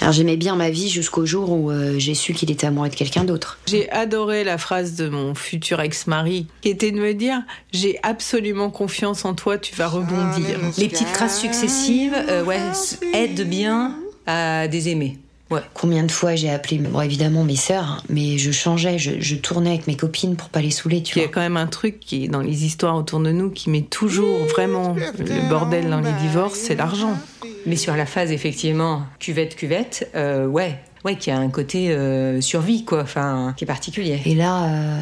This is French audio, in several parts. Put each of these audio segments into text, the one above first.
Alors j'aimais bien ma vie jusqu'au jour où euh, j'ai su qu'il était amoureux de quelqu'un d'autre. J'ai adoré la phrase de mon futur ex-mari, qui était de me dire J'ai absolument confiance en toi, tu vas rebondir. Les petites crasses successives, euh, ouais, aident bien à désaimer. Ouais. Combien de fois j'ai appelé, bon évidemment mes sœurs, mais je changeais, je, tournais avec mes copines pour pas les saouler, tu Il y a quand même un truc qui est dans les histoires autour de nous qui met toujours vraiment le bordel dans les divorces, c'est l'argent. Mais sur la phase effectivement cuvette cuvette, euh, ouais, ouais, qui a un côté euh, survie quoi, enfin qui est particulier. Et là. Euh,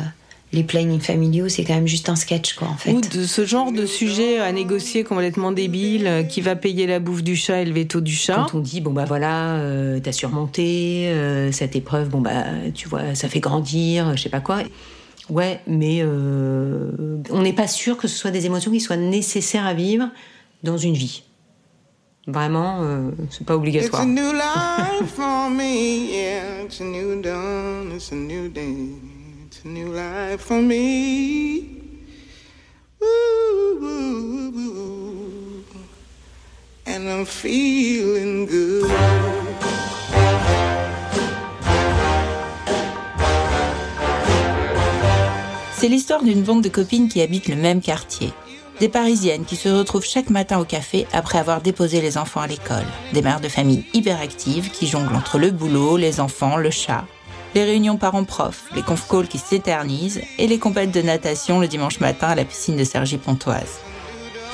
les plannings familiaux, c'est quand même juste un sketch, quoi, en fait. Ou de ce genre de sujet à négocier complètement débile, euh, qui va payer la bouffe du chat et le veto du chat. Quand on dit, bon, bah voilà, euh, t'as surmonté euh, cette épreuve, bon, bah, tu vois, ça fait grandir, je sais pas quoi. Ouais, mais on n'est pas sûr que ce soit des émotions qui soient nécessaires à vivre dans une vie. Vraiment, c'est pas obligatoire. It's a new life for me, yeah, it's a new dawn, it's a new day. New life for me. and I'm feeling good. C'est l'histoire d'une bande de copines qui habitent le même quartier. Des Parisiennes qui se retrouvent chaque matin au café après avoir déposé les enfants à l'école. Des mères de famille hyperactives qui jonglent entre le boulot, les enfants, le chat les réunions parents-prof, les conf calls qui s'éternisent et les compètes de natation le dimanche matin à la piscine de Sergi Pontoise.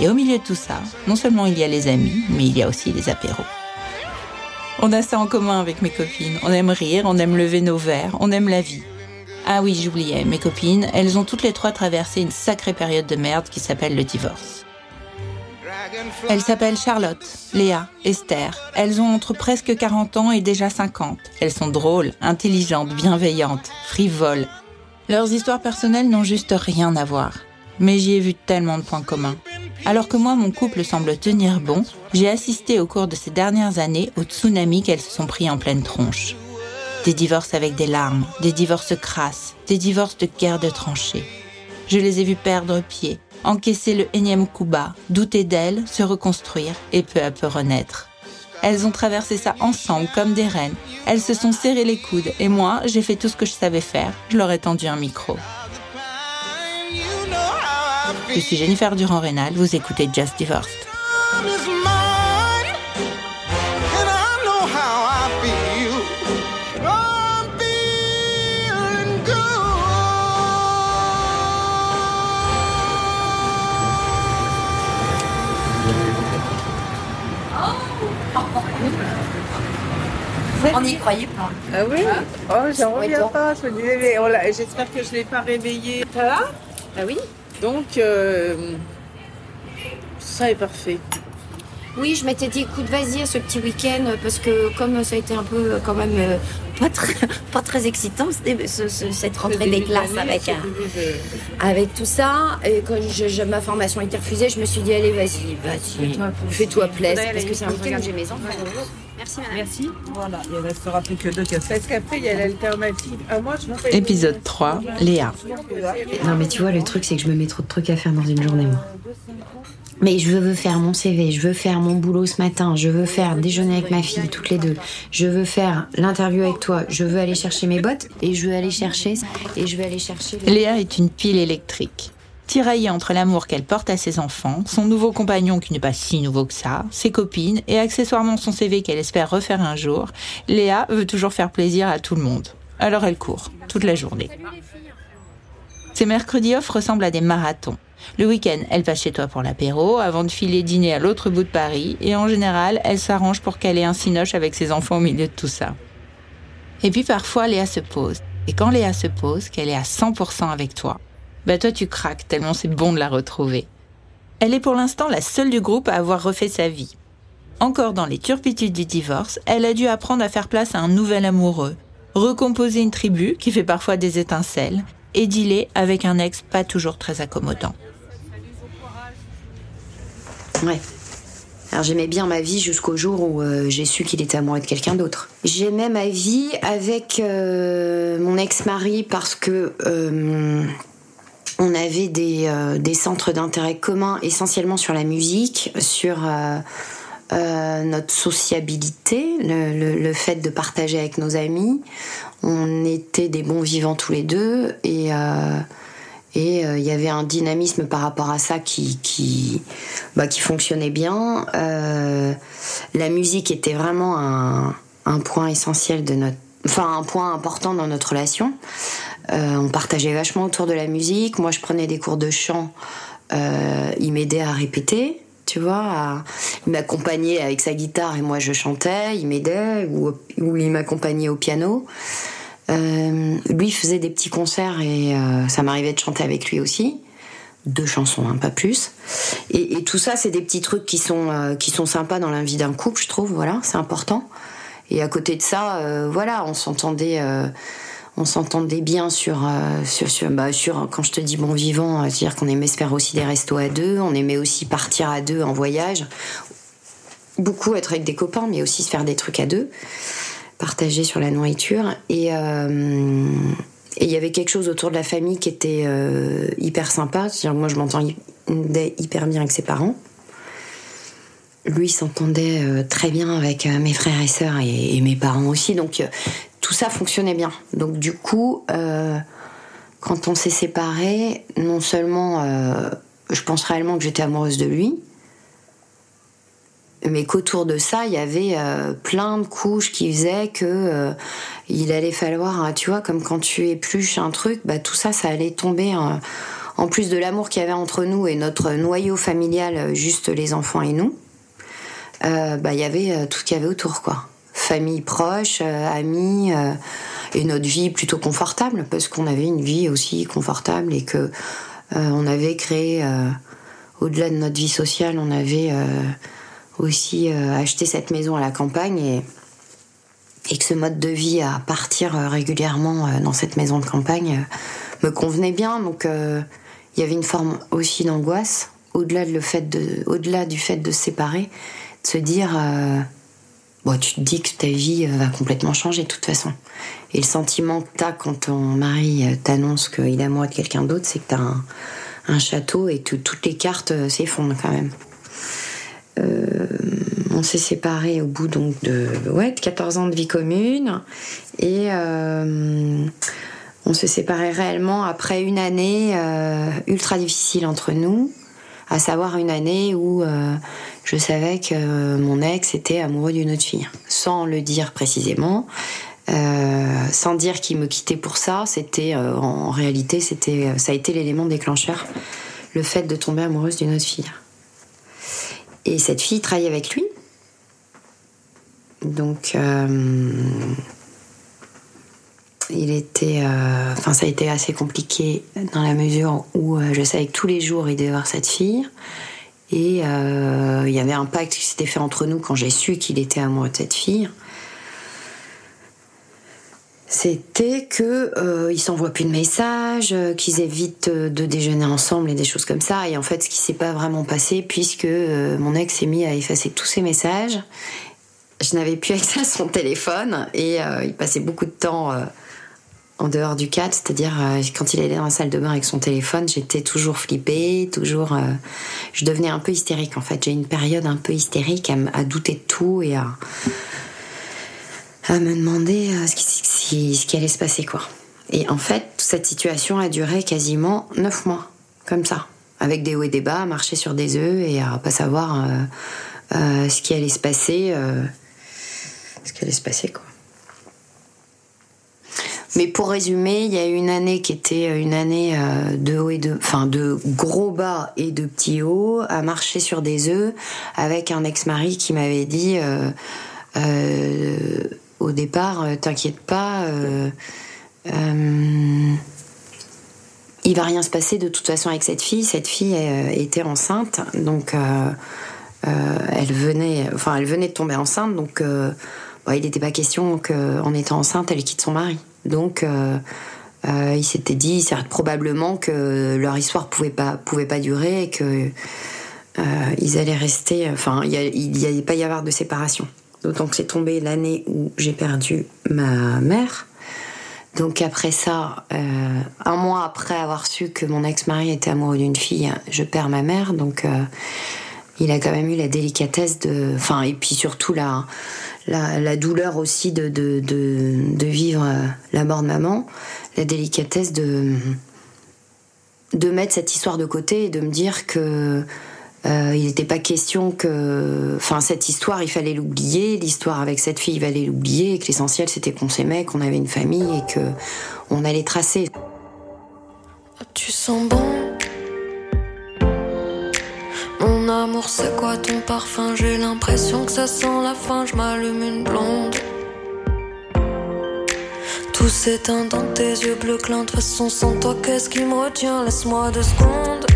Et au milieu de tout ça, non seulement il y a les amis, mais il y a aussi les apéros. On a ça en commun avec mes copines. On aime rire, on aime lever nos verres, on aime la vie. Ah oui, j'oubliais, mes copines, elles ont toutes les trois traversé une sacrée période de merde qui s'appelle le divorce. Elles s'appellent Charlotte, Léa, Esther. Elles ont entre presque 40 ans et déjà 50. Elles sont drôles, intelligentes, bienveillantes, frivoles. Leurs histoires personnelles n'ont juste rien à voir. Mais j'y ai vu tellement de points communs. Alors que moi, mon couple semble tenir bon, j'ai assisté au cours de ces dernières années au tsunami qu'elles se sont pris en pleine tronche. Des divorces avec des larmes, des divorces crasses, des divorces de guerre de tranchées. Je les ai vus perdre pied, encaisser le énième coup bas, douter d'elles, se reconstruire et peu à peu renaître. Elles ont traversé ça ensemble comme des reines. Elles se sont serrées les coudes et moi, j'ai fait tout ce que je savais faire. Je leur ai tendu un micro. Je suis Jennifer Durand-Rénal, vous écoutez Just Divorced. On n'y croyait pas. Ah oui Oh, j'en reviens pas. Je me disais, mais j'espère que je ne l'ai pas réveillé. Ça va Ah oui. Donc, euh, ça est parfait. Oui, je m'étais dit, écoute, vas-y à ce petit week-end, parce que comme ça a été un peu quand même euh, pas, très, pas très excitant, cette rentrée des classes avec, avec tout ça, et quand je, ma formation a été refusée, je me suis dit, allez, vas-y, vas-y, fais-toi plaisir, parce que c'est un week-end j'ai mes enfants. Merci, madame. Merci. Voilà, il ne restera plus que deux cafés. Parce qu'après, il y a l'alternative. Ah, moi, je Épisode 3, Léa. Non, mais tu vois, le truc, c'est que je me mets trop de trucs à faire dans une journée, moi. Mais je veux faire mon CV, je veux faire mon boulot ce matin, je veux faire déjeuner avec ma fille, toutes les deux. Je veux faire l'interview avec toi, je veux aller chercher mes bottes et je veux aller chercher et je veux aller chercher. Léa est une pile électrique. Tiraillée entre l'amour qu'elle porte à ses enfants, son nouveau compagnon qui n'est pas si nouveau que ça, ses copines et accessoirement son CV qu'elle espère refaire un jour, Léa veut toujours faire plaisir à tout le monde. Alors elle court, toute la journée. Ces mercredis off ressemblent à des marathons. Le week-end, elle passe chez toi pour l'apéro, avant de filer dîner à l'autre bout de Paris, et en général, elle s'arrange pour caler un cinoche avec ses enfants au milieu de tout ça. Et puis parfois, Léa se pose. Et quand Léa se pose, qu'elle est à 100% avec toi, bah toi tu craques tellement c'est bon de la retrouver. Elle est pour l'instant la seule du groupe à avoir refait sa vie. Encore dans les turpitudes du divorce, elle a dû apprendre à faire place à un nouvel amoureux, recomposer une tribu qui fait parfois des étincelles, et dealer avec un ex pas toujours très accommodant. Ouais. Alors j'aimais bien ma vie jusqu'au jour où euh, j'ai su qu'il était amoureux de quelqu'un d'autre. J'aimais ma vie avec euh, mon ex-mari parce que euh, on avait des, des centres d'intérêt communs essentiellement sur la musique, sur notre sociabilité, le, fait de partager avec nos amis. On était des bons vivants tous les deux et euh, il y avait un dynamisme par rapport à ça qui bah, fonctionnait bien. Euh, la musique était vraiment un, point essentiel de notre, un point important dans notre relation. Euh, on partageait vachement autour de la musique. Moi, je prenais des cours de chant. Euh, il m'aidait à répéter, tu vois. Il m'accompagnait avec sa guitare et moi je chantais. Il m'aidait ou, il m'accompagnait au piano. Euh, lui faisait des petits concerts et ça m'arrivait de chanter avec lui aussi. Deux chansons, hein, pas plus. Et, tout ça, c'est des petits trucs qui sont, qui sont sympas dans la vie d'un couple, je trouve. Voilà, c'est important. Et à côté de ça, voilà, on s'entendait on s'entendait bien sur sur, bah, sur quand je te dis bon vivant c'est-à-dire qu'on aimait se faire aussi des restos à deux on aimait aussi partir à deux en voyage beaucoup être avec des copains mais aussi se faire des trucs à deux partager sur la nourriture. Euh, et il y avait quelque chose autour de la famille qui était euh, hyper sympa. C'est-à-dire, moi, je m'entendais hyper bien avec ses parents. Lui s'entendait euh, très bien avec mes frères et sœurs et, mes parents aussi. Donc, tout ça fonctionnait bien. Donc, du coup, quand on s'est séparés, non seulement je pense réellement que j'étais amoureuse de lui, mais qu'autour de ça, il y avait euh, plein de couches qui faisaient que euh, il allait falloir, hein, tu vois, comme quand tu épluches un truc, bah tout ça, ça allait tomber. Hein. en plus de l'amour qu'il y avait entre nous et notre noyau familial, euh, juste les enfants et nous, bah il y avait tout ce qu'il y avait autour, quoi. Famille proche, amis, et notre vie plutôt confortable, parce qu'on avait une vie aussi confortable et que on avait créé, au-delà de notre vie sociale, on avait aussi euh, acheter cette maison à la campagne et, et que ce mode de vie à partir euh, régulièrement euh, dans cette maison de campagne me convenait bien. Donc il y avait une forme aussi d'angoisse au-delà de, au-delà du fait de se séparer, de se dire bon, tu te dis que ta vie va complètement changer de toute façon. Et le sentiment que t'as quand ton mari t'annonce qu'il est amoureux de quelqu'un d'autre, c'est que t'as un, un château et que toutes les cartes s'effondrent quand même. Euh, on s'est séparés au bout donc de, ouais, 14 ans de vie commune et euh, on s'est séparés réellement après une année euh, ultra difficile entre nous, à savoir une année où je savais que mon ex était amoureux d'une autre fille, sans le dire précisément. sans dire qu'il me quittait pour ça, c'était en réalité c'était ça a été l'élément déclencheur, le fait de tomber amoureuse d'une autre fille. Et cette fille travaille avec lui. Donc, euh, il était. Euh, enfin, ça a été assez compliqué dans la mesure où euh, je savais que tous les jours il devait voir cette fille. Et il y avait un pacte qui s'était fait entre nous quand j'ai su qu'il était amoureux de cette fille c'était que euh, ils s'envoient plus de messages, euh, qu'ils évitent euh, de déjeuner ensemble et des choses comme ça. Et en fait, ce qui s'est pas vraiment passé, puisque euh, mon ex s'est mis à effacer tous ses messages, je n'avais plus accès à son téléphone et il passait beaucoup de temps en dehors du cadre, c'est-à-dire quand il allait dans la salle de bain avec son téléphone, j'étais toujours flippée, toujours, je devenais un peu hystérique en fait. J'ai une période un peu hystérique à, douter de tout et à à me demander euh, ce qui, allait se passer, quoi. Et en fait, cette situation a duré quasiment neuf mois, comme ça, avec des hauts et des bas, à marcher sur des œufs et à pas savoir euh, euh, ce qui allait se passer, ce qui allait se passer, quoi. Mais pour résumer, il y a eu une année qui était une année de haut et de, enfin de gros bas et de petits hauts, à marcher sur des œufs, avec un ex-mari qui m'avait dit au départ, euh, t'inquiète pas, euh, euh, il va rien se passer de toute façon avec cette fille. Cette fille était enceinte, donc elle venait, enfin elle venait de tomber enceinte, donc il n'était pas question qu'en étant enceinte, elle quitte son mari. Donc il s'était dit probablement que leur histoire pouvait pas pouvait pas durer et que ils allaient rester. Enfin, il n'y allait pas y avoir de séparation. D'autant que c'est tombé l'année où j'ai perdu ma mère. Donc après ça, euh, un mois après avoir su que mon ex-mari était amoureux d'une fille, je perds ma mère. Donc euh, il a quand même eu la délicatesse de... Enfin, et puis surtout la, la, douleur aussi de, de, de, vivre euh, la mort de maman, la délicatesse de, de mettre cette histoire de côté et de me dire que euh, il n'était pas question que, enfin, cette histoire, il fallait l'oublier. L'histoire avec cette fille, il fallait l'oublier. Et que l'essentiel, c'était qu'on s'aimait, qu'on avait une famille et que on allait tracer. Tu sens bon. C'est quoi ton parfum? J'ai l'impression que ça sent la fin. Je m'allume une blonde. Tout s'éteint dans tes yeux bleus clins. De toute façon, sans toi, qu'est-ce qui me retient? Laisse-moi deux secondes.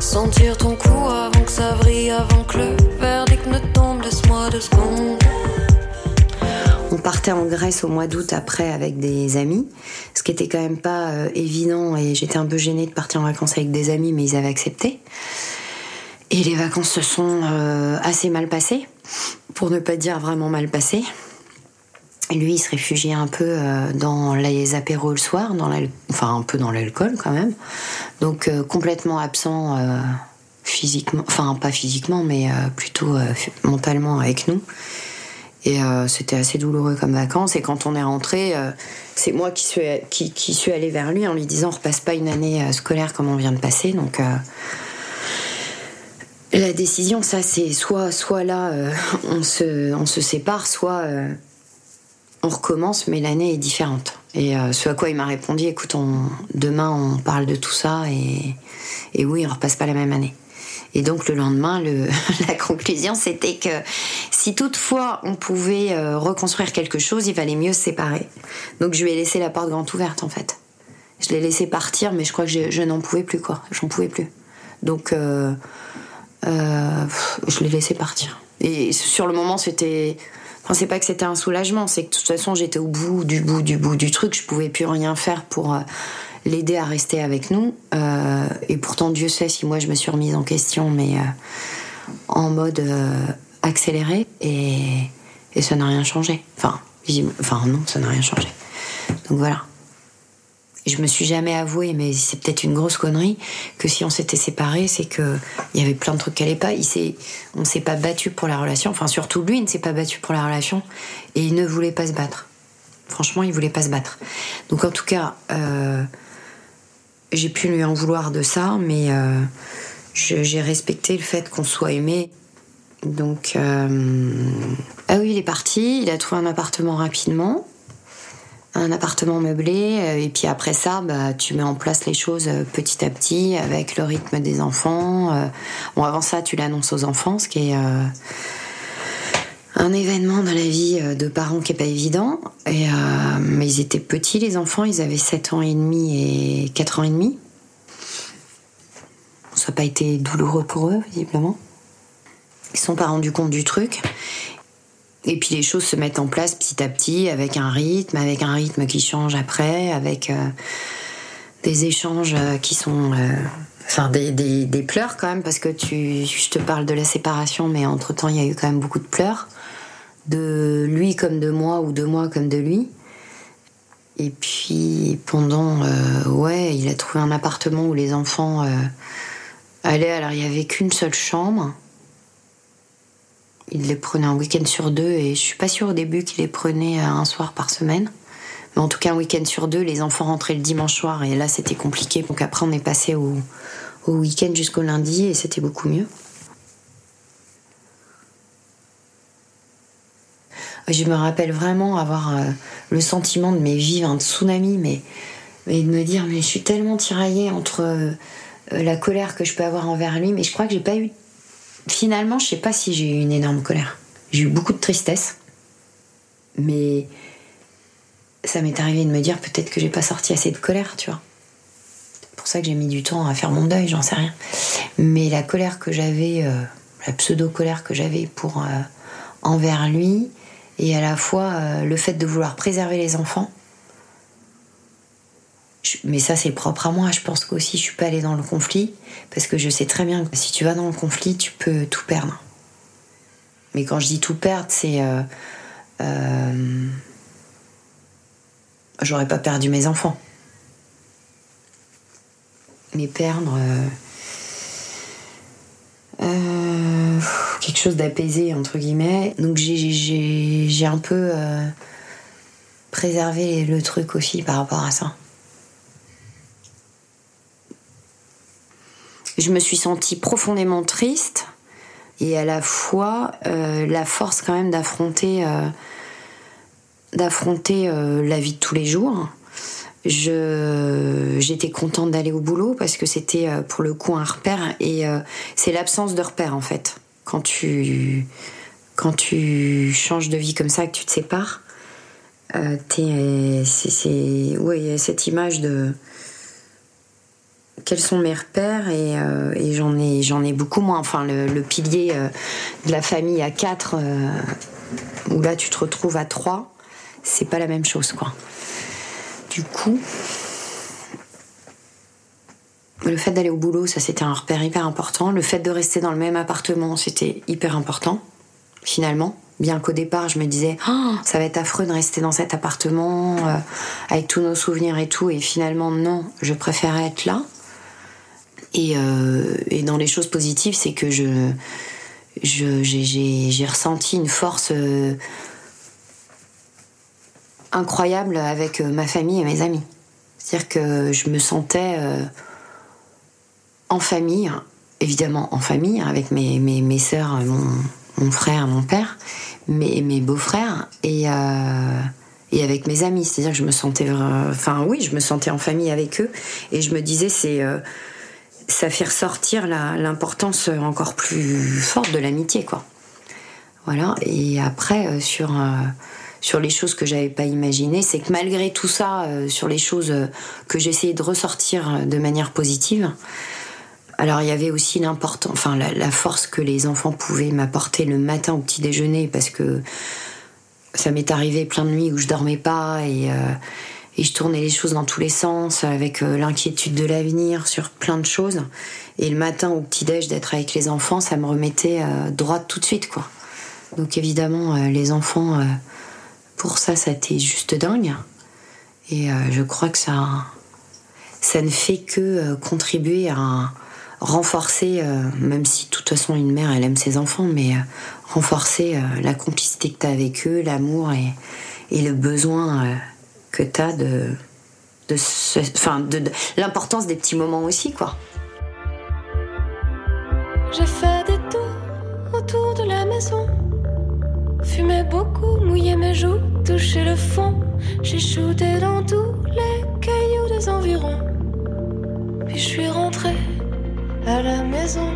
Sentir ton cou avant que ça vrille, avant que le verdict ne tombe, laisse-moi deux secondes. On partait en Grèce au mois d'août après avec des amis, ce qui était quand même pas euh, évident et j'étais un peu gênée de partir en vacances avec des amis, mais ils avaient accepté. Et les vacances se sont euh, assez mal passées, pour ne pas dire vraiment mal passées. Lui, il se réfugiait un peu euh, dans les apéros le soir, dans enfin un peu dans l'alcool quand même. Donc complètement absent physiquement, enfin pas physiquement, mais plutôt mentalement avec nous. Et c'était assez douloureux comme vacances. Et quand on est rentré, c'est moi qui suis, qui, allée vers lui en lui disant on repasse pas une année scolaire comme on vient de passer. Donc la décision, ça c'est soit, soit là on, se, on sépare, soit on recommence, mais l'année est différente. Et euh, ce à quoi il m'a répondu, écoute, demain on parle de tout ça et, et oui, on repasse pas la même année. Et donc le lendemain, le, la conclusion, c'était que si toutefois on pouvait euh, reconstruire quelque chose, il valait mieux se séparer. Donc je lui ai laissé la porte grande ouverte en fait. Je l'ai laissé partir, mais je crois que je, n'en pouvais plus quoi. J'en pouvais plus. Donc euh, je l'ai laissé partir. Et sur le moment, c'était Enfin, c'est pas que c'était un soulagement, c'est que de toute façon j'étais au bout du bout du bout du truc, je pouvais plus rien faire pour euh, l'aider à rester avec nous. Euh, et pourtant Dieu sait si moi je me suis remise en question, mais euh, en mode accéléré et, et ça n'a rien changé. Enfin, enfin non, ça n'a rien changé. Donc voilà je me suis jamais avoué, mais c'est peut-être une grosse connerie, que si on s'était séparés, c'est que il y avait plein de trucs qui allaient pas. Il on s'est pas battu pour la relation. Enfin, surtout lui, il ne s'est pas battu pour la relation et il ne voulait pas se battre. Franchement, il voulait pas se battre. Donc, en tout cas, euh, j'ai pu lui en vouloir de ça, mais euh, j'ai respecté le fait qu'on soit aimé. Donc, euh, ah oui, il est parti. Il a trouvé un appartement rapidement un appartement meublé euh, et puis après ça bah, tu mets en place les choses petit à petit avec le rythme des enfants bon avant ça tu l'annonces aux enfants ce qui est un événement dans la vie de parents qui est pas évident. Et, mais ils étaient petits les enfants. Ils avaient 7 ans et demi et 4 ans et demi. Ça n'a pas été douloureux pour eux visiblement. Ils se sont pas rendus compte du truc. Et puis les choses se mettent en place petit à petit avec un rythme, avec un rythme qui change après, avec euh, des échanges euh, qui sont... Euh, enfin, des, pleurs quand même, parce que tu, je te parle de la séparation, mais entre-temps, il y a eu quand même beaucoup de pleurs. De lui comme de moi, ou de moi comme de lui. Et puis pendant... ouais, il a trouvé un appartement où les enfants allaient. Alors, il n'y avait qu'une seule chambre. Il les prenait un week-end sur deux et je suis pas sûre au début qu'il les prenait euh, un soir par semaine. Mais en tout cas, un week-end sur deux, les enfants rentraient le dimanche soir et là c'était compliqué. Donc après, on est passé au, au week-end jusqu'au lundi et c'était beaucoup mieux. Je me rappelle vraiment avoir euh, le sentiment de me vivre un tsunami, mais, de me dire, mais je suis tellement tiraillée entre euh, la colère que je peux avoir envers lui, mais je crois que j'ai pas eu finalement, je sais pas si j'ai eu une énorme colère. J'ai eu beaucoup de tristesse. Mais ça m'est arrivé de me dire peut-être que j'ai pas sorti assez de colère, tu vois. C'est pour ça que j'ai mis du temps à faire mon deuil, j'en sais rien. Mais la colère que j'avais, euh, la pseudo-colère que j'avais pour envers lui, et à la fois euh, le fait de vouloir préserver les enfants, mais ça, c'est propre à moi. Je pense qu'aussi, je suis pas allée dans le conflit parce que je sais très bien que si tu vas dans le conflit, tu peux tout perdre. Mais quand je dis tout perdre, c'est euh, euh, j'aurais pas perdu mes enfants. Mais perdre. Quelque chose d'apaisé, entre guillemets. Donc j'ai un peu préservé le truc aussi par rapport à ça. je me suis sentie profondément triste et à la fois euh, la force quand même d'affronter euh, d'affronter euh, la vie de tous les jours. J'étais contente d'aller au boulot parce que c'était pour le coup un repère et c'est l'absence de repère en fait. Quand tu quand tu changes de vie comme ça que tu te sépares, c'est ouais, cette image de quels sont mes repères et, euh, j'en ai j'en ai beaucoup moins. Enfin, le, pilier euh, de la famille à quatre, euh, où là tu te retrouves à trois, c'est pas la même chose, quoi. Du coup, le fait d'aller au boulot, ça c'était un repère hyper important. Le fait de rester dans le même appartement, c'était hyper important, finalement. Bien qu'au départ, je me disais, oh, ça va être affreux de rester dans cet appartement, avec tous nos souvenirs et tout. Et finalement, non, je préférais être là. Euh, et, dans les choses positives, c'est que je, j'ai, ressenti une force euh, incroyable avec euh, ma famille et mes amis. C'est-à-dire que je me sentais en famille, évidemment en famille, avec mes, mes, mes soeurs, mon, frère, mon père, mes, mes beaux-frères, et, et avec mes amis. C'est-à-dire que je me sentais. Oui, je me sentais en famille avec eux, et je me disais, c'est ça fait ressortir l'importance encore plus forte de l'amitié, quoi. Voilà. Et après, euh, sur euh, sur les choses que j'avais pas imaginées, c'est que malgré tout ça, euh, sur les choses que j'essayais de ressortir de manière positive, alors il y avait aussi l'important, enfin la, force que les enfants pouvaient m'apporter le matin au petit déjeuner, parce que ça m'est arrivé plein de nuits où je dormais pas et je tournais les choses dans tous les sens avec euh, l'inquiétude de l'avenir sur plein de choses. Et le matin au petit-déj d'être avec les enfants, ça me remettait euh, droit tout de suite, quoi. Donc évidemment, euh, les enfants, pour ça, ça été juste dingue. Et je crois que ça, ça ne fait que contribuer à renforcer, même si de toute façon une mère, elle aime ses enfants, mais renforcer la complicité que tu as avec eux, l'amour et, le besoin que tu as de, enfin, de, l'importance des petits moments aussi, quoi. J'ai fait des tours autour de la maison. Fumé beaucoup, mouillé mes joues, touché le fond. J'ai shooté dans tous les cailloux des environs. Puis je suis rentrée à la maison.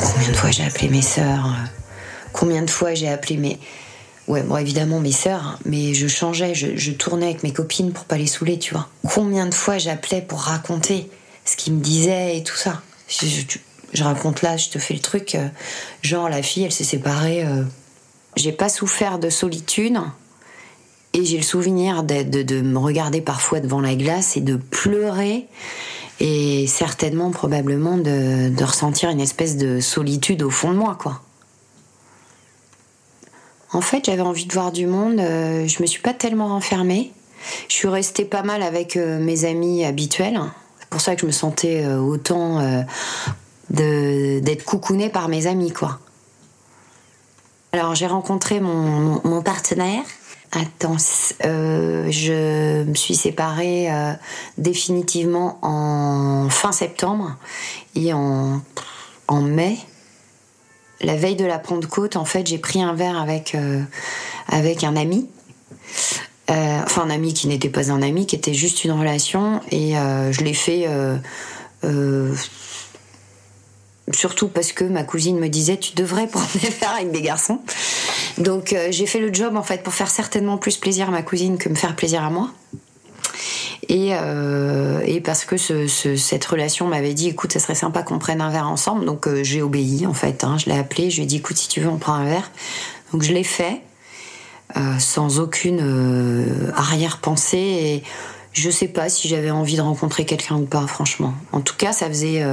Combien de fois j'ai appelé mes sœurs Combien de fois j'ai appelé mes. Ouais, bon, évidemment, mes sœurs, mais je changeais, je, tournais avec mes copines pour pas les saouler, tu vois. Combien de fois j'appelais pour raconter ce qu'ils me disaient et tout ça? Raconte là, je te fais le truc, euh, genre la fille, elle s'est séparée. Euh. J'ai pas souffert de solitude et j'ai le souvenir de, me regarder parfois devant la glace et de pleurer et certainement, probablement, de, ressentir une espèce de solitude au fond de moi, quoi. En fait, j'avais envie de voir du monde. Euh, je me suis pas tellement renfermée. Je suis restée pas mal avec euh, mes amis habituels. C'est pour ça que je me sentais euh, autant d'être coucounée par mes amis, quoi. Alors j'ai rencontré mon, partenaire. Attends, je me suis séparée définitivement en fin septembre et en, en mai la veille de la Pentecôte, en fait, j'ai pris un verre avec, euh, avec un ami. Euh, enfin, un ami qui n'était pas un ami, qui était juste une relation. Et euh, je l'ai fait surtout parce que ma cousine me disait tu devrais prendre des verres avec des garçons. Donc j'ai fait le job en fait pour faire certainement plus plaisir à ma cousine que me faire plaisir à moi. Euh, et, parce que cette relation m'avait dit écoute, ça serait sympa qu'on prenne un verre ensemble. Donc euh, j'ai obéi en fait. Hein. je l'ai appelé, je lui ai dit écoute, si tu veux, on prend un verre. Donc je l'ai fait euh, sans aucune arrière-pensée. Et je sais pas si j'avais envie de rencontrer quelqu'un ou pas, franchement. En tout cas, ça faisait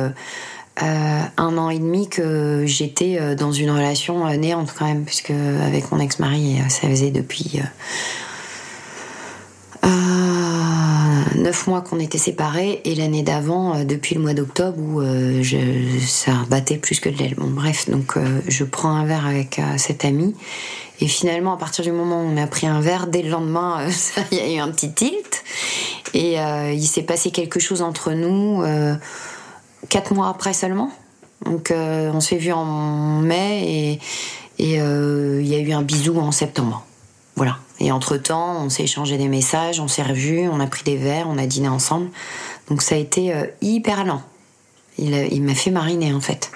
un an et demi que j'étais dans une relation néante quand même, puisque avec mon ex-mari, ça faisait depuis neuf mois qu'on était séparés et l'année d'avant, depuis le mois d'octobre où ça battait plus que de l'aile. Bon, bref, donc je prends un verre avec cet ami et finalement, à partir du moment où on a pris un verre, dès le lendemain, il y a eu un petit tilt. Et euh, il s'est passé quelque chose entre nous euh, quatre mois après seulement. Donc euh, on s'est vu en mai et il y a eu un bisou en septembre. Voilà. Et entre-temps, on s'est échangé des messages, on s'est revus, on a pris des verres, on a dîné ensemble. Donc ça a été hyper lent. Il, m'a fait mariner en fait.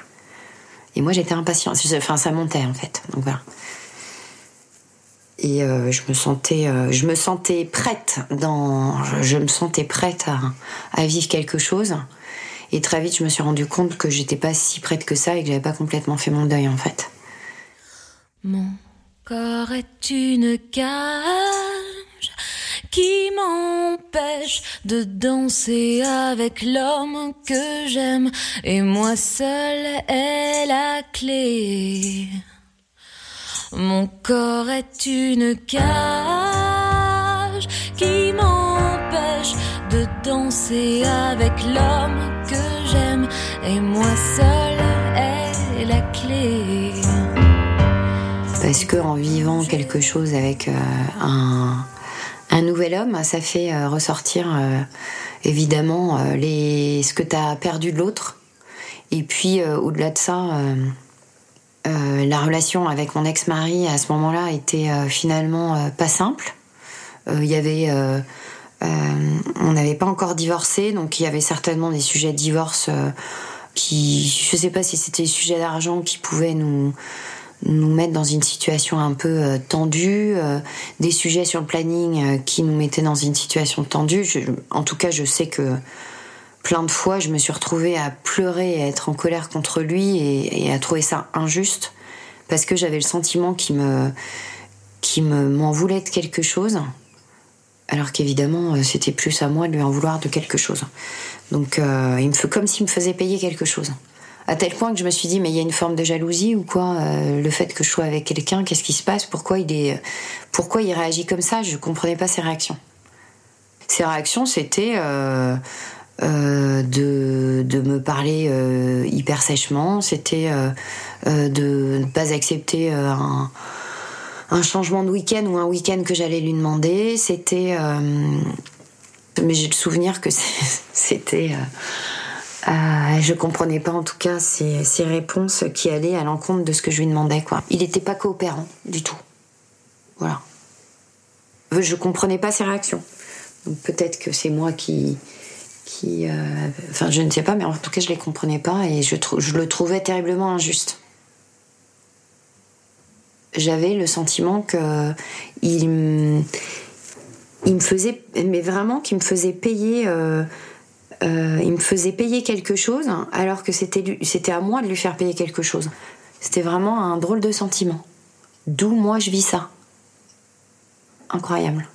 Et moi j'étais impatiente. Enfin ça montait en fait. Donc voilà et euh, je me sentais euh, je me sentais prête dans je, me sentais prête à, vivre quelque chose et très vite je me suis rendu compte que j'étais pas si prête que ça et que j'avais pas complètement fait mon deuil en fait. Mon corps est une cage qui m'empêche de danser avec l'homme que j'aime. Et moi seule est la clé. Mon corps est une cage qui m'empêche de danser avec l'homme que j'aime et moi seule est la clé. Parce que en vivant quelque chose avec euh, un, nouvel homme, ça fait euh, ressortir euh, évidemment les, ce que tu as perdu de l'autre. Et puis au-delà de ça, la relation avec mon ex-mari à ce moment-là était finalement pas simple. Il y avait, on n'avait pas encore divorcé, donc il y avait certainement des sujets de divorce qui, je sais pas si c'était des sujets d'argent qui pouvaient nous mettre dans une situation un peu tendue, des sujets sur le planning qui nous mettaient dans une situation tendue. en tout cas, je sais que plein de fois, je me suis retrouvée à pleurer et à être en colère contre lui et, à trouver ça injuste parce que j'avais le sentiment qu'il me qui me m'en voulait de quelque chose alors qu'évidemment euh, c'était plus à moi de lui en vouloir de quelque chose. Donc euh, il me fait comme s'il me faisait payer quelque chose. À tel point que je me suis dit mais il y a une forme de jalousie ou quoi euh, le fait que je sois avec quelqu'un qu'est-ce qui se passe? Pourquoi il est pourquoi il réagit comme ça? Je comprenais pas ses réactions. Ses réactions c'était de, de, me parler hyper sèchement, c'était de ne pas accepter un, un, changement de week-end ou un week-end que j'allais lui demander, c'était... mais j'ai le souvenir que c'était... je comprenais pas en tout cas ces, réponses qui allaient à l'encontre de ce que je lui demandais. Quoi. Il n'était pas coopérant du tout. Voilà. Je comprenais pas ses réactions. Peut-être que c'est moi qui, euh, enfin, je ne sais pas, mais en tout cas, je les comprenais pas et je le trouvais terriblement injuste. J'avais le sentiment faisait, mais vraiment, qu'il me faisait payer. Euh, euh, il me faisait payer quelque chose alors que c'était à moi de lui faire payer quelque chose. C'était vraiment un drôle de sentiment. D'où moi je vis ça. Incroyable.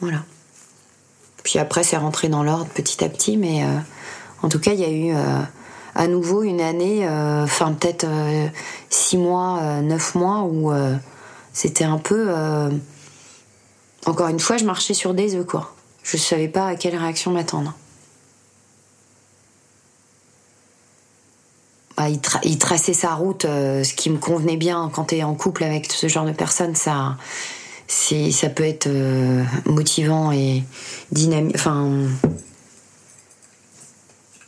Voilà. Puis après, c'est rentré dans l'ordre petit à petit, mais euh, en tout cas, il y a eu à nouveau une année, euh, enfin peut-être six mois, neuf mois, où c'était un peu. encore une fois, je marchais sur des œufs, quoi. Je savais pas à quelle réaction m'attendre. Bah, il, traçait sa route, ce qui me convenait bien quand tu es en couple avec ce genre de personne, ça ça peut être euh, motivant et dynamique, enfin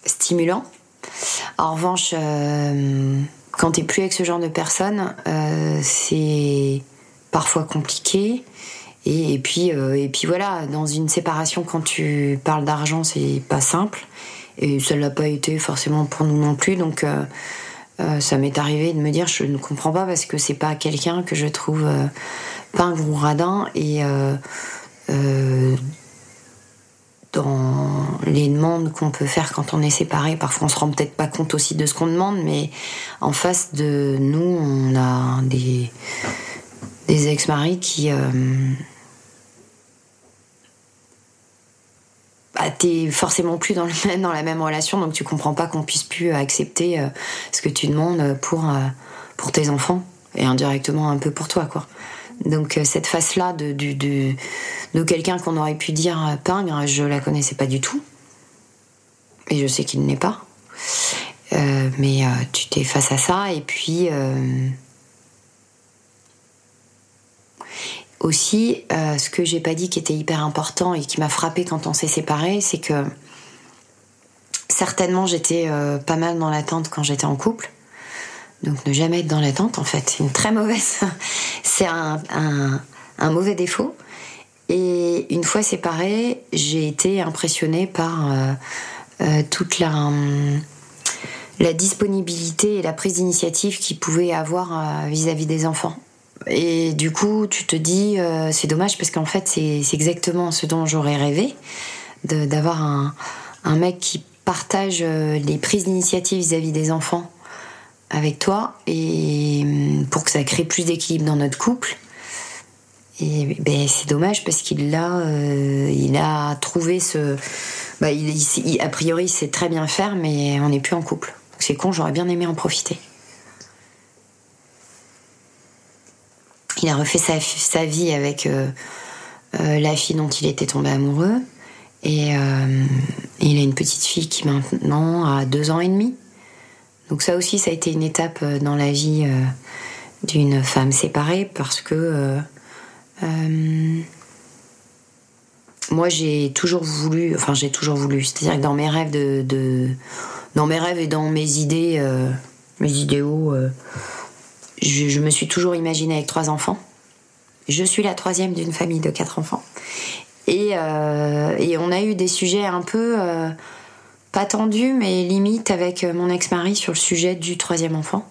stimulant. En revanche, euh, quand tu plus avec ce genre de personnes, euh, c'est parfois compliqué. Et, puis, et puis voilà, dans une séparation, quand tu parles d'argent, c'est pas simple. Et ça l'a pas été forcément pour nous non plus. Donc, ça m'est arrivé de me dire, je ne comprends pas parce que c'est pas quelqu'un que je trouve pas un gros radin euh, euh, dans les demandes qu'on peut faire quand on est séparé, parfois on se rend peut-être pas compte aussi de ce qu'on demande, mais en face de nous, on a des, ex-maris qui. Euh, bah, t'es forcément plus dans, le dans la même relation, donc tu comprends pas qu'on puisse plus accepter ce que tu demandes pour, pour tes enfants et indirectement un peu pour toi, quoi. Donc cette face-là de, quelqu'un qu'on aurait pu dire pingre, je la connaissais pas du tout. Et je sais qu'il n'est pas. mais tu t'es face à ça et puis aussi, euh, ce que j'ai pas dit qui était hyper important et qui m'a frappé quand on s'est séparés, c'est que certainement j'étais euh, pas mal dans l'attente quand j'étais en couple. Donc ne jamais être dans l'attente, en fait, c'est une très mauvaise. c'est un, mauvais défaut. Et une fois séparée, j'ai été impressionnée par euh, toute la, la disponibilité et la prise d'initiative qu'il pouvait avoir vis à -vis des enfants. Et du coup, tu te dis, euh, c'est dommage parce qu'en fait, c'est exactement ce dont j'aurais rêvé, d'avoir un, un, mec qui partage euh, les prises d'initiative vis-à-vis des enfants avec toi et hum, pour que ça crée plus d'équilibre dans notre couple. Et ben, c'est dommage parce qu'il a, euh, il a trouvé ce. Bah, il, a priori, c'est très bien faire, mais on n'est plus en couple. C'est con, j'aurais bien aimé en profiter. Il a refait sa, vie avec euh, euh, la fille dont il était tombé amoureux. Et, il a une petite fille qui maintenant a deux ans et demi. Donc ça aussi, ça a été une étape dans la vie d'une femme séparée parce que moi j'ai toujours voulu, enfin j'ai toujours voulu, c'est-à-dire que dans mes rêves de, dans mes rêves et dans mes idées, mes idéaux je, me suis toujours imaginée avec trois enfants. Je suis la troisième d'une famille de quatre enfants. Et, euh, on a eu des sujets un peu euh, pas tendus, mais limite avec mon ex-mari sur le sujet du troisième enfant.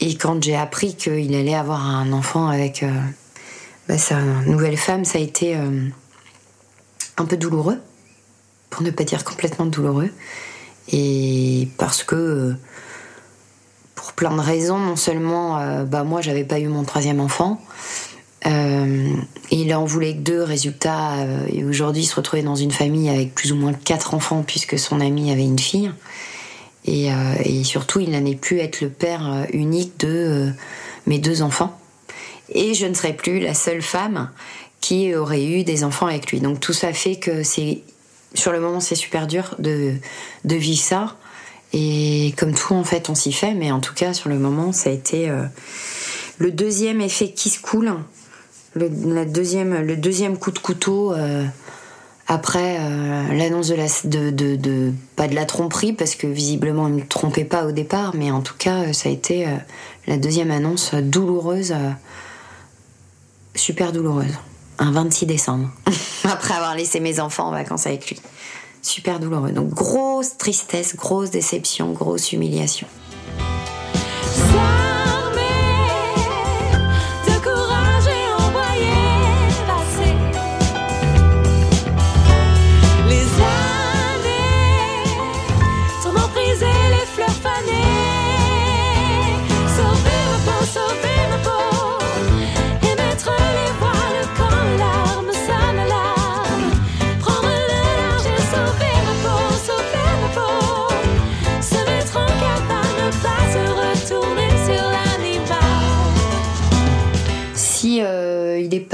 Et quand j'ai appris qu'il allait avoir un enfant avec euh, bah, sa nouvelle femme, ça a été un peu douloureux, pour ne pas dire complètement douloureux. Et parce que pour plein de raisons. Non seulement, euh, bah moi, j'avais pas eu mon troisième enfant. Euh, il en voulait que deux, résultats euh, et aujourd'hui, il se retrouvait dans une famille avec plus ou moins quatre enfants, puisque son ami avait une fille. Et, et surtout, il n'allait plus être le père unique de mes deux enfants. Et je ne serais plus la seule femme qui aurait eu des enfants avec lui. Donc tout ça fait que c'est, sur le moment, c'est super dur de, vivre ça. Et comme tout, en fait, on s'y fait, mais en tout cas, sur le moment, ça a été euh, le deuxième effet qui se coule, le, deuxième, le deuxième coup de couteau euh, après euh, l'annonce de la. De, de, pas de la tromperie, parce que visiblement, il ne trompait pas au départ, mais en tout cas, ça a été la deuxième annonce douloureuse, super douloureuse, un 26 décembre, après avoir laissé mes enfants en vacances avec lui super douloureux. Donc grosse tristesse, grosse déception, grosse humiliation.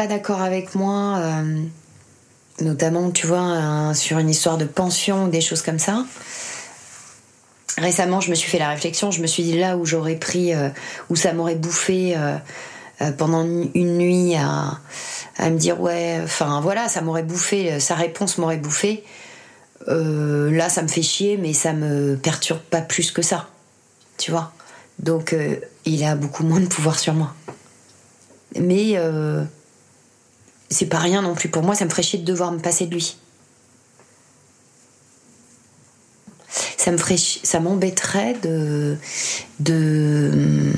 D'accord avec moi, euh, notamment, tu vois, sur une histoire de pension ou des choses comme ça. Récemment, je me suis fait la réflexion, je me suis dit là où j'aurais pris, euh, où ça m'aurait bouffé euh, pendant une nuit à, me dire ouais, enfin voilà, ça m'aurait bouffé, sa réponse m'aurait bouffé. là, ça me fait chier, mais ça me perturbe pas plus que ça, tu vois. Donc, il a beaucoup moins de pouvoir sur moi. Mais c'est pas rien non plus pour moi, ça me ferait chier de devoir me passer de lui. Ça me ça m'embêterait de de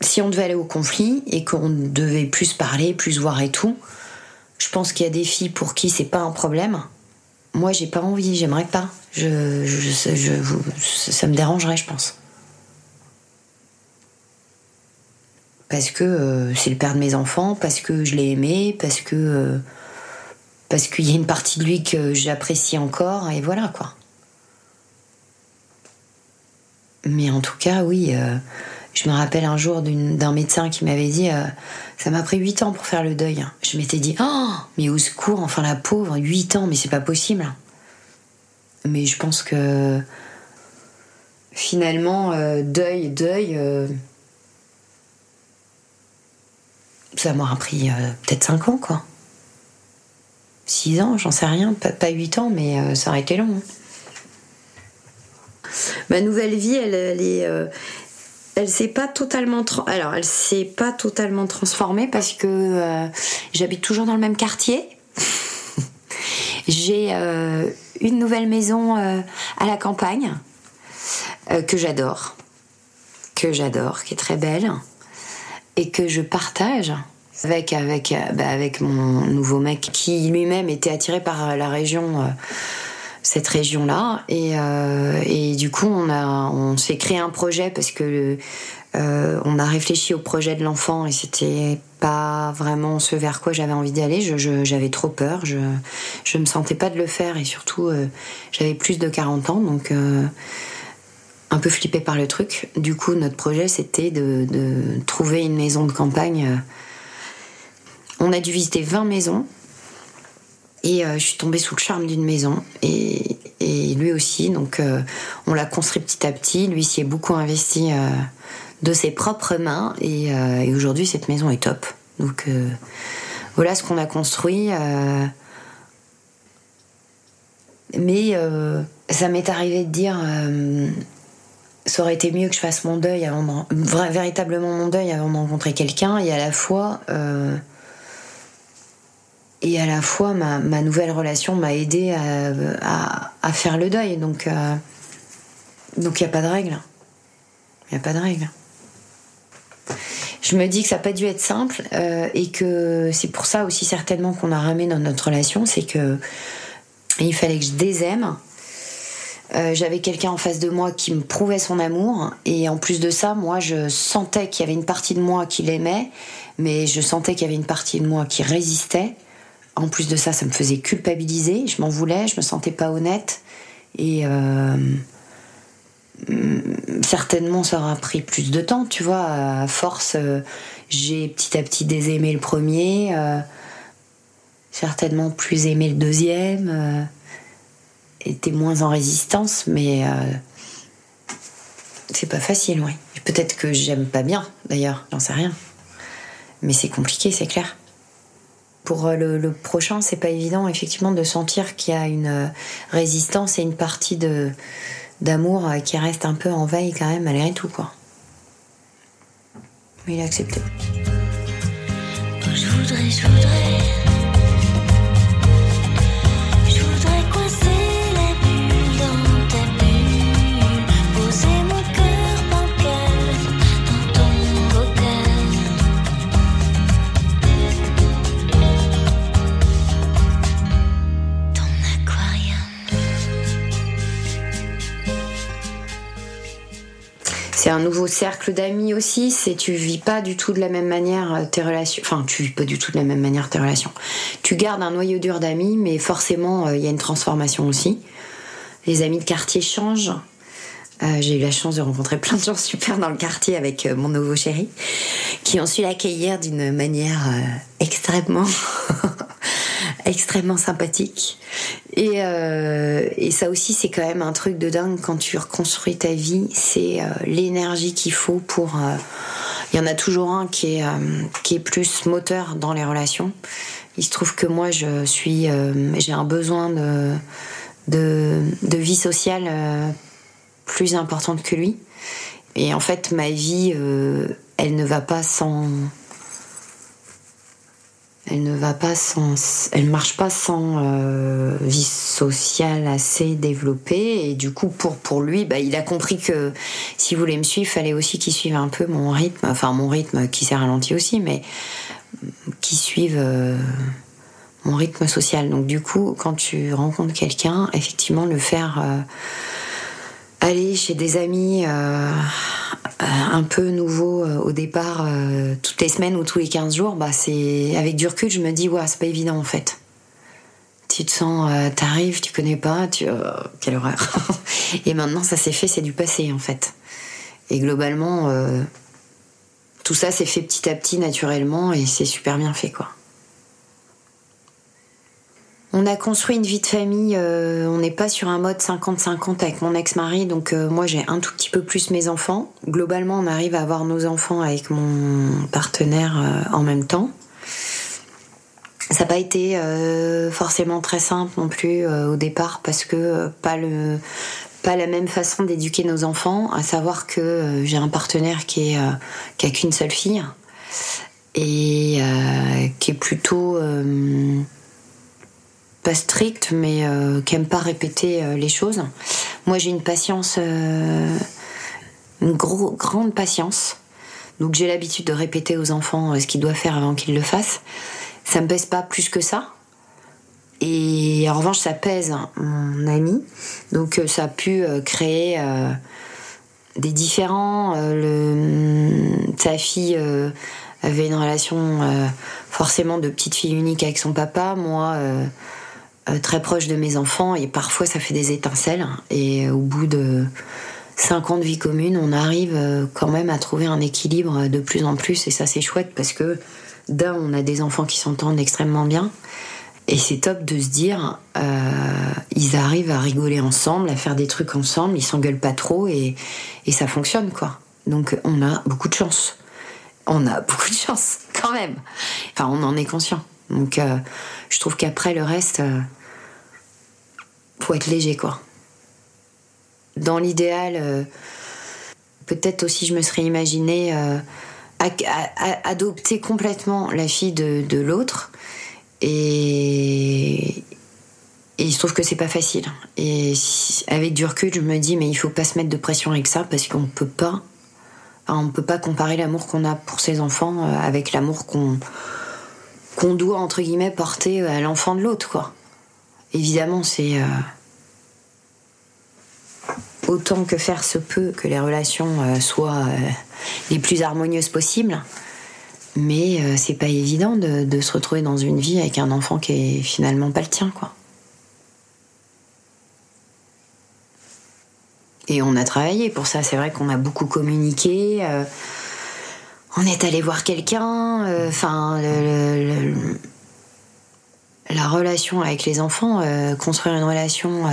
si on devait aller au conflit et qu'on devait plus parler, plus voir et tout. Je pense qu'il y a des filles pour qui c'est pas un problème. Moi, j'ai pas envie, j'aimerais pas. Je, je, ça me dérangerait, je pense. Parce que euh, c'est le père de mes enfants, parce que je l'ai aimé, parce que euh, parce qu'il y a une partie de lui que j'apprécie encore, et voilà quoi. Mais en tout cas, oui, euh, Je me rappelle un jour d'un médecin qui m'avait dit Ça m'a pris 8 ans pour faire le deuil. Je m'étais dit Oh, mais au secours, enfin la pauvre, 8 ans, mais c'est pas possible. Mais je pense que finalement, deuil, deuil, euh, ça m'aura pris peut-être 5 ans, quoi. 6 ans, j'en sais rien, pas, pas 8 ans, mais ça aurait été long. Hein. Ma nouvelle vie, elle, elle est, elle s'est pas totalement alors elle s'est pas totalement transformée parce que euh, j'habite toujours dans le même quartier. J'ai euh, une nouvelle maison euh, à la campagne que j'adore, que j'adore, qui est très belle et que je partage avec avec bah, avec mon nouveau mec qui lui-même était attiré par la région cette région-là. Et, euh, et, du coup, on, a, on s'est créé un projet parce que euh, on a réfléchi au projet de l'enfant et c'était pas vraiment ce vers quoi j'avais envie d'aller. J'avais trop peur, je, je me sentais pas de le faire et surtout euh, j'avais plus de 40 ans donc un peu flippé par le truc. Du coup, notre projet c'était de, trouver une maison de campagne. On a dû visiter 20 maisons et euh, je suis tombée sous le charme d'une maison et, lui aussi. Donc euh, on l'a construit petit à petit. Lui s'y est beaucoup investi euh, de ses propres mains et, aujourd'hui cette maison est top. Donc voilà ce qu'on a construit. mais ça m'est arrivé de dire ça aurait été mieux que je fasse mon deuil avant véritablement mon deuil avant de rencontrer quelqu'un et à la fois et à la fois ma, nouvelle relation m'a aidé à, faire le deuil. Donc euh, donc il n'y a pas de règle. Il n'y a pas de règle. Je me dis que ça n'a pas dû être simple euh, et que c'est pour ça aussi certainement qu'on a ramé dans notre relation, c'est que il fallait que je désaime. Euh, j'avais quelqu'un en face de moi qui me prouvait son amour et en plus de ça, moi je sentais qu'il y avait une partie de moi qui l'aimait, mais je sentais qu'il y avait une partie de moi qui résistait en plus de ça, ça me faisait culpabiliser. Je m'en voulais, je me sentais pas honnête. Et euh, certainement, ça aura pris plus de temps, tu vois. À force, euh, j'ai petit à petit désaimé le premier, certainement plus aimé le deuxième, était moins en résistance, mais c'est pas facile, oui. Peut-être que j'aime pas bien, d'ailleurs, j'en sais rien. Mais c'est compliqué, c'est clair pour euh, le, prochain, c'est pas évident effectivement de sentir qu'il y a une euh, résistance et une partie de d'amour euh, qui reste un peu en veille quand même malgré tout quoi. Mais il a accepté. je voudrais, je voudrais. Nouveau cercle d'amis aussi. C'est tu vis pas du tout de la même manière euh, tes relations. Enfin, tu vis pas du tout de la même manière tes relations. Tu gardes un noyau dur d'amis, mais forcément, euh, il y a une transformation aussi. Les amis de quartier changent. Euh, j'ai eu la chance de rencontrer plein de gens super dans le quartier avec mon nouveau chéri, qui ont su l'accueillir d'une manière extrêmement extrêmement sympathique. Et, euh, et ça aussi, c'est quand même un truc de dingue quand tu reconstruis ta vie. C'est euh, l'énergie qu'il faut pour. Euh, il y en a toujours un qui est, qui est plus moteur dans les relations. Il se trouve que moi, je suis, j'ai un besoin de, de, de vie sociale plus importante que lui. Et en fait, ma vie, elle ne va pas sans elle ne va pas sans, elle marche pas sans euh, vie sociale assez développée et du coup pour lui, bah, il a compris que s'il voulait me suivre, il fallait aussi qu'il suive un peu mon rythme, enfin mon rythme qui s'est ralenti aussi, mais qu'il suive euh, mon rythme social. Donc du coup, quand tu rencontres quelqu'un, effectivement, le faire euh, aller chez des amis euh, un peu nouveau euh, au départ, euh, toutes les semaines ou tous les 15 jours, bah c'est avec du recul, je me dis, ouais, c'est pas évident en fait. Tu te sens, t'arrives, tu connais pas, tu. quelle horreur. Et maintenant, ça s'est fait, c'est du passé en fait. Et globalement, tout ça s'est fait petit à petit naturellement et c'est super bien fait quoi. On a construit une vie de famille, euh, on n'est pas sur un mode 50-50 avec mon ex-mari, donc euh, moi j'ai un tout petit peu plus mes enfants. Globalement, on arrive à avoir nos enfants avec mon partenaire euh, en même temps. Ça n'a pas été forcément très simple non plus au départ parce que pas la même façon d'éduquer nos enfants, à savoir que j'ai un partenaire qui est qui a qu'une seule fille et qui est plutôt pas mais euh, qui aime pas répéter euh, les choses. Moi, j'ai une patience, euh, une gros, grande patience. Donc, j'ai l'habitude de répéter aux enfants ce qu'ils doivent faire avant qu'ils le fassent. Ça me pèse pas plus que ça. Et en revanche, ça pèse mon ami. Donc, ça a pu créer des différends. Le, sa fille avait une relation forcément de petite fille unique avec son papa. Moi, euh, très proche de mes enfants et parfois ça fait des étincelles. Et au bout de cinq ans de vie commune, on arrive euh, quand même à trouver un équilibre de plus en plus et ça c'est chouette parce que d'un, on a des enfants qui s'entendent extrêmement bien. Et c'est top de se dire, euh, ils arrivent à rigoler ensemble, à faire des trucs ensemble, ils s'engueulent pas trop et, et ça fonctionne quoi. Donc on a beaucoup de chance. On a beaucoup de chance quand même. Enfin, on en est conscient. Donc je trouve qu'après le reste, faut être léger, quoi. Dans l'idéal, euh, peut-être aussi je me serais imaginé euh, adopter complètement la fille de, l'autre. Et, il se trouve que c'est pas facile. Et avec du je me dis, mais il faut pas se mettre de pression avec ça parce qu'on peut pas. On peut pas comparer l'amour qu'on a pour ses enfants euh, avec l'amour qu'on qu'on doit entre guillemets porter à l'enfant de l'autre, quoi. Évidemment, c'est autant que faire se peut que les relations euh, soient euh, les plus harmonieuses possibles. Mais euh, c'est pas évident de, se retrouver dans une vie avec un enfant qui est finalement pas le tien, quoi. Et on a travaillé pour ça. C'est vrai qu'on a beaucoup communiqué. on est allé voir quelqu'un. Enfin, la relation avec les enfants, construire une relation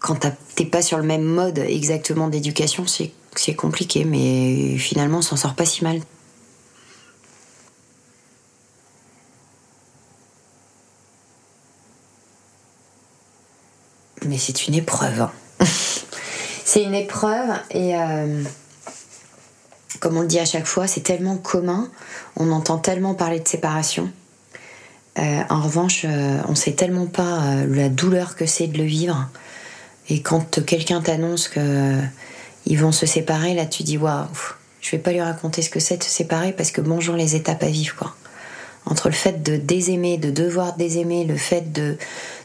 quand t'es pas sur le même mode exactement d'éducation, c'est compliqué, mais finalement, on s'en sort pas si mal. Mais c'est une épreuve. Hein. c'est une épreuve et euh, comme on le dit à chaque fois, c'est tellement commun, on entend tellement parler de séparation. Euh, en revanche, euh, on sait tellement pas la douleur que c'est de le vivre. Et quand quelqu'un t'annonce que ils vont se séparer, là tu dis waouh, je vais pas lui raconter ce que c'est de se séparer parce que bonjour les étapes à vivre quoi. Entre le fait de désaimer, de devoir désaimer, le fait de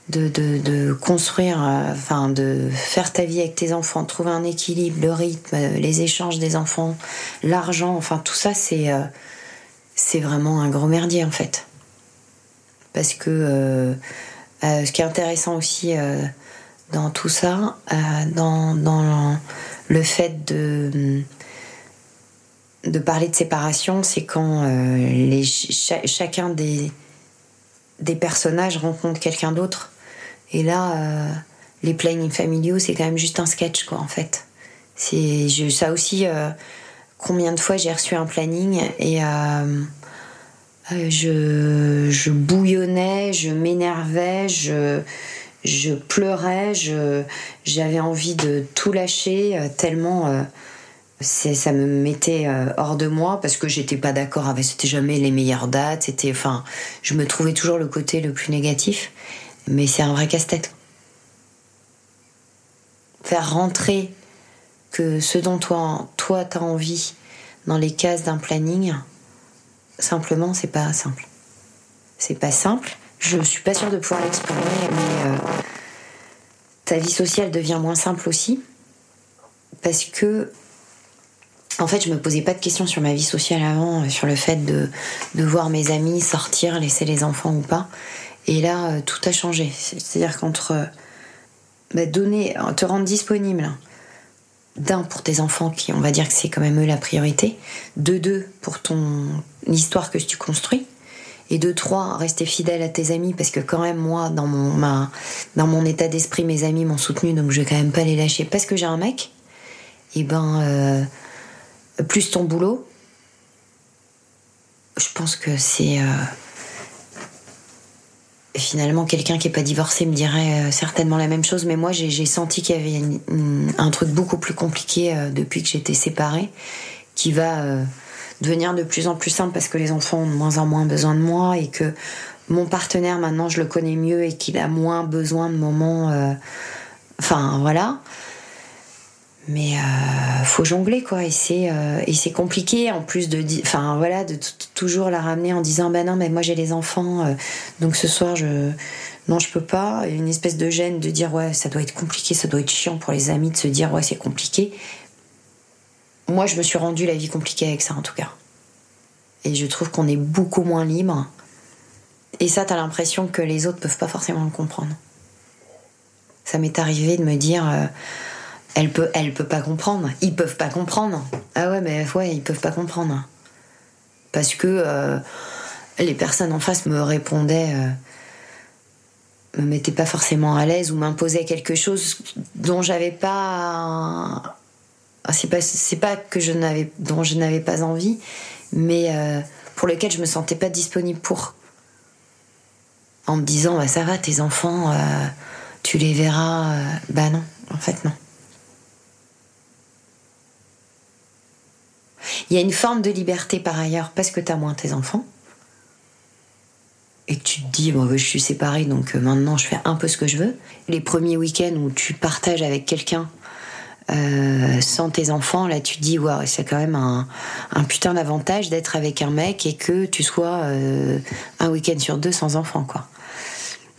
de, de, construire, euh, enfin de faire ta vie avec tes enfants, trouver un équilibre, le rythme, euh, les échanges des enfants, l'argent, enfin tout ça c'est euh, c'est vraiment un gros merdier en fait. Parce que ce qui est intéressant aussi dans tout ça, euh, dans, dans, le fait de, de parler de séparation, c'est quand euh, les, chacun des, des personnages rencontre quelqu'un d'autre. Et là, euh, les plannings familiaux, c'est quand même juste un sketch, quoi, en fait. C'est ça aussi. combien de fois j'ai reçu un planning et je, je bouillonnais, je m'énervais, je je pleurais, j'avais envie de tout lâcher euh, tellement euh, ça me mettait euh, hors de moi parce que j'étais pas d'accord avec c'était jamais les meilleures dates, c'était enfin je me trouvais toujours le côté le plus négatif, mais c'est un vrai casse-tête. Faire rentrer que ce dont toi toi t'as envie dans les cases d'un planning, simplement c'est pas simple. C'est pas simple je suis pas sûre de pouvoir l'exprimer, mais euh, ta vie sociale devient moins simple aussi. Parce que, en fait, je me posais pas de questions sur ma vie sociale avant, euh, sur le fait de, voir mes amis sortir, laisser les enfants ou pas. Et là, euh, tout a changé. C'est-à-dire qu'entre bah, donner, te rendre disponible d'un pour tes enfants qui on va dire que c'est quand même eux la priorité, de deux pour ton histoire que tu construis et de trois rester fidèle à tes amis parce que quand même moi dans mon état d'esprit mes amis m'ont soutenu donc je vais quand même pas les lâcher. Parce que j'ai un mec et ben euh, plus ton boulot je pense que c'est euh, finalement quelqu'un qui est pas divorcé me dirait euh, certainement la même chose mais moi j'ai senti qu'il y avait un truc beaucoup plus compliqué euh, depuis que j'étais séparée qui va euh, devenir de plus en plus simple parce que les enfants ont de moins en moins besoin de moi et que mon partenaire maintenant je le connais mieux et qu'il a moins besoin de moments enfin voilà mais euh, faut jongler quoi. Et c'est euh, et c'est compliqué en plus de enfin voilà de toujours la ramener en disant bah non mais moi j'ai les enfants euh, donc ce soir je non je peux pas. Une espèce de gêne de dire ouais ça doit être compliqué ça doit être chiant pour les amis de se dire ouais c'est compliqué. Moi je me suis rendu la vie compliquée avec ça en tout cas. Et je trouve qu'on est beaucoup moins libre. Et ça t'as l'impression que les autres peuvent pas forcément le comprendre. Ça m'est arrivé de me dire elle peut, elle peut pas comprendre. Ils peuvent pas comprendre. Ah ouais, mais ouais, ils peuvent pas comprendre. Parce que euh, les personnes en face me répondaient, euh, me mettaient pas forcément à l'aise ou m'imposaient quelque chose dont j'avais pas. Ah, C'est pas, c'est pas que je n'avais, dont je n'avais pas envie, mais euh, pour lequel je me sentais pas disponible pour. En me disant, bah, ça va, tes enfants, tu les verras. bah non, en fait non. Il y a une forme de liberté par ailleurs parce que tu as moins tes enfants. Et tu te dis, bon, je suis séparée, donc euh, maintenant je fais un peu ce que je veux. Les premiers week-ends où tu partages avec quelqu'un euh, sans tes enfants, là tu te dis, waouh, c'est quand même un, un putain d'avantage d'être avec un mec et que tu sois euh, un week-end sur deux sans enfants, quoi.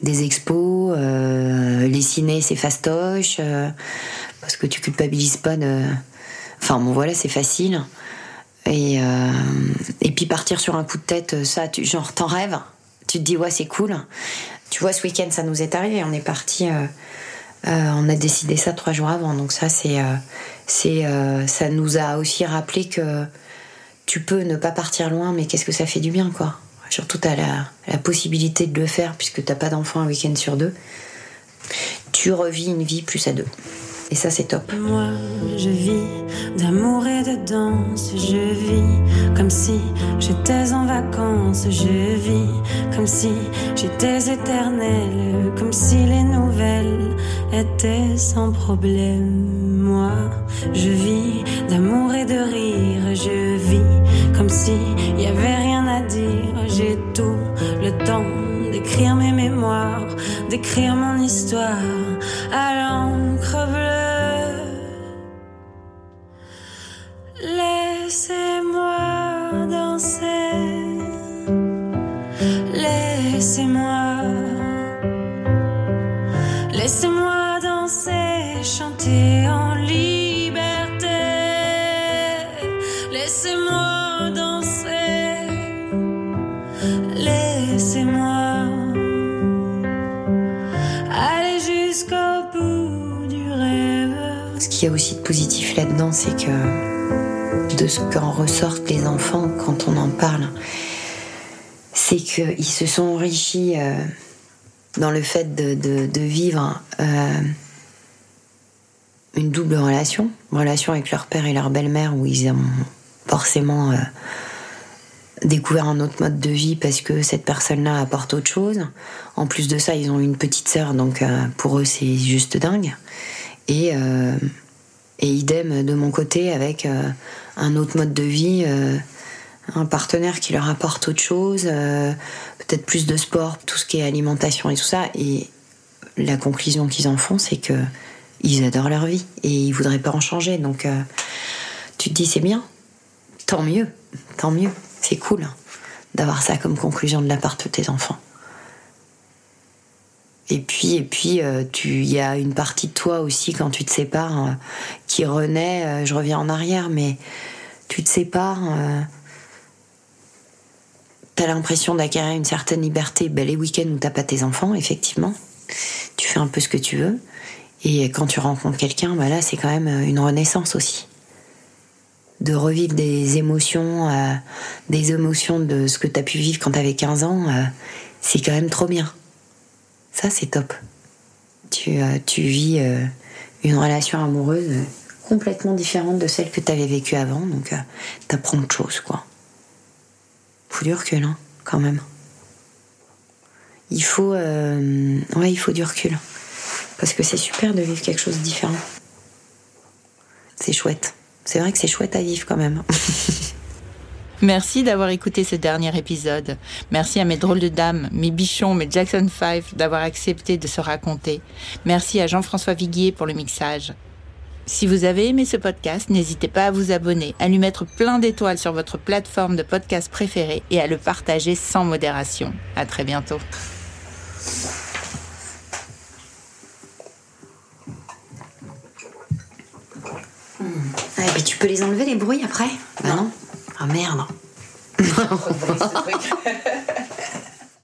Des expos, les cinés, c'est fastoche, parce que tu culpabilises pas de. Enfin, bon, voilà, c'est facile. Et, euh, et puis partir sur un coup de tête, ça, tu, genre, t'en rêves. Tu te dis, ouais, c'est cool. Tu vois, ce week-end, ça nous est arrivé. On est parti. euh, euh, on a décidé ça trois jours avant. Donc, ça, c'est. euh, euh, ça nous a aussi rappelé que tu peux ne pas partir loin, mais qu'est-ce que ça fait du bien, quoi. Surtout, t'as la, la possibilité de le faire puisque t'as pas d'enfant un week-end sur deux. Tu revis une vie plus à deux. Et ça, c'est top. Moi, je vis d'amour et de danse. Je vis comme si j'étais en vacances. Je vis comme si j'étais éternelle. Comme si les nouvelles étaient sans problème. Moi, je vis d'amour et de rire. Je vis comme si y avait rien à dire. J'ai tout le temps d'écrire mes mémoires, d'écrire mon histoire à l'encre laissez-moi, laissez-moi danser, chanter en liberté. Laissez-moi danser, laissez-moi aller jusqu'au bout du rêve. Ce qu'il y a aussi de positif là-dedans, c'est que de ce qu'en ressortent les enfants quand on en parle, c'est qu'ils se sont enrichis euh, dans le fait de, vivre euh, une double relation, relation avec leur père et leur belle-mère, où ils ont forcément euh, découvert un autre mode de vie parce que cette personne-là apporte autre chose. En plus de ça, ils ont une petite sœur, donc pour eux, c'est juste dingue. Et, idem de mon côté avec un autre mode de vie, un partenaire qui leur apporte autre chose, euh, peut-être plus de sport, tout ce qui est alimentation et tout ça. Et la conclusion qu'ils en font, c'est que ils adorent leur vie et ils voudraient pas en changer. Donc euh, tu te dis c'est bien, tant mieux, tant mieux, c'est cool d'avoir ça comme conclusion de la part de tes enfants. Et puis, et puis, euh, tu, il y a une partie de toi aussi quand tu te sépares qui renaît. je reviens en arrière, mais tu te sépares. Euh, T'as l'impression d'acquérir une certaine liberté. Ben, les week-ends où t'as pas tes enfants, effectivement, tu fais un peu ce que tu veux. Et quand tu rencontres quelqu'un, bah là, c'est quand même une renaissance aussi. De revivre des émotions, euh, des émotions de ce que tu as pu vivre quand tu avais 15 ans, euh, c'est quand même trop bien. Ça, c'est top. Tu, euh, tu vis une relation amoureuse complètement différente de celle que tu avais vécue avant, donc t'apprends autre chose, quoi. Faut du recul, hein, quand même. Il faut, ouais, il faut du recul. Parce que c'est super de vivre quelque chose de différent. C'est chouette. C'est vrai que c'est chouette à vivre quand même. Merci d'avoir écouté ce dernier épisode. Merci à mes drôles de dames, mes bichons, mes Jackson 5 d'avoir accepté de se raconter. Merci à Jean-François Viguier pour le mixage. Si vous avez aimé ce podcast, n'hésitez pas à vous abonner, à lui mettre plein d'étoiles sur votre plateforme de podcast préférée et à le partager sans modération. À très bientôt. et puis tu peux les enlever les bruits après? Bah non. Ah merde.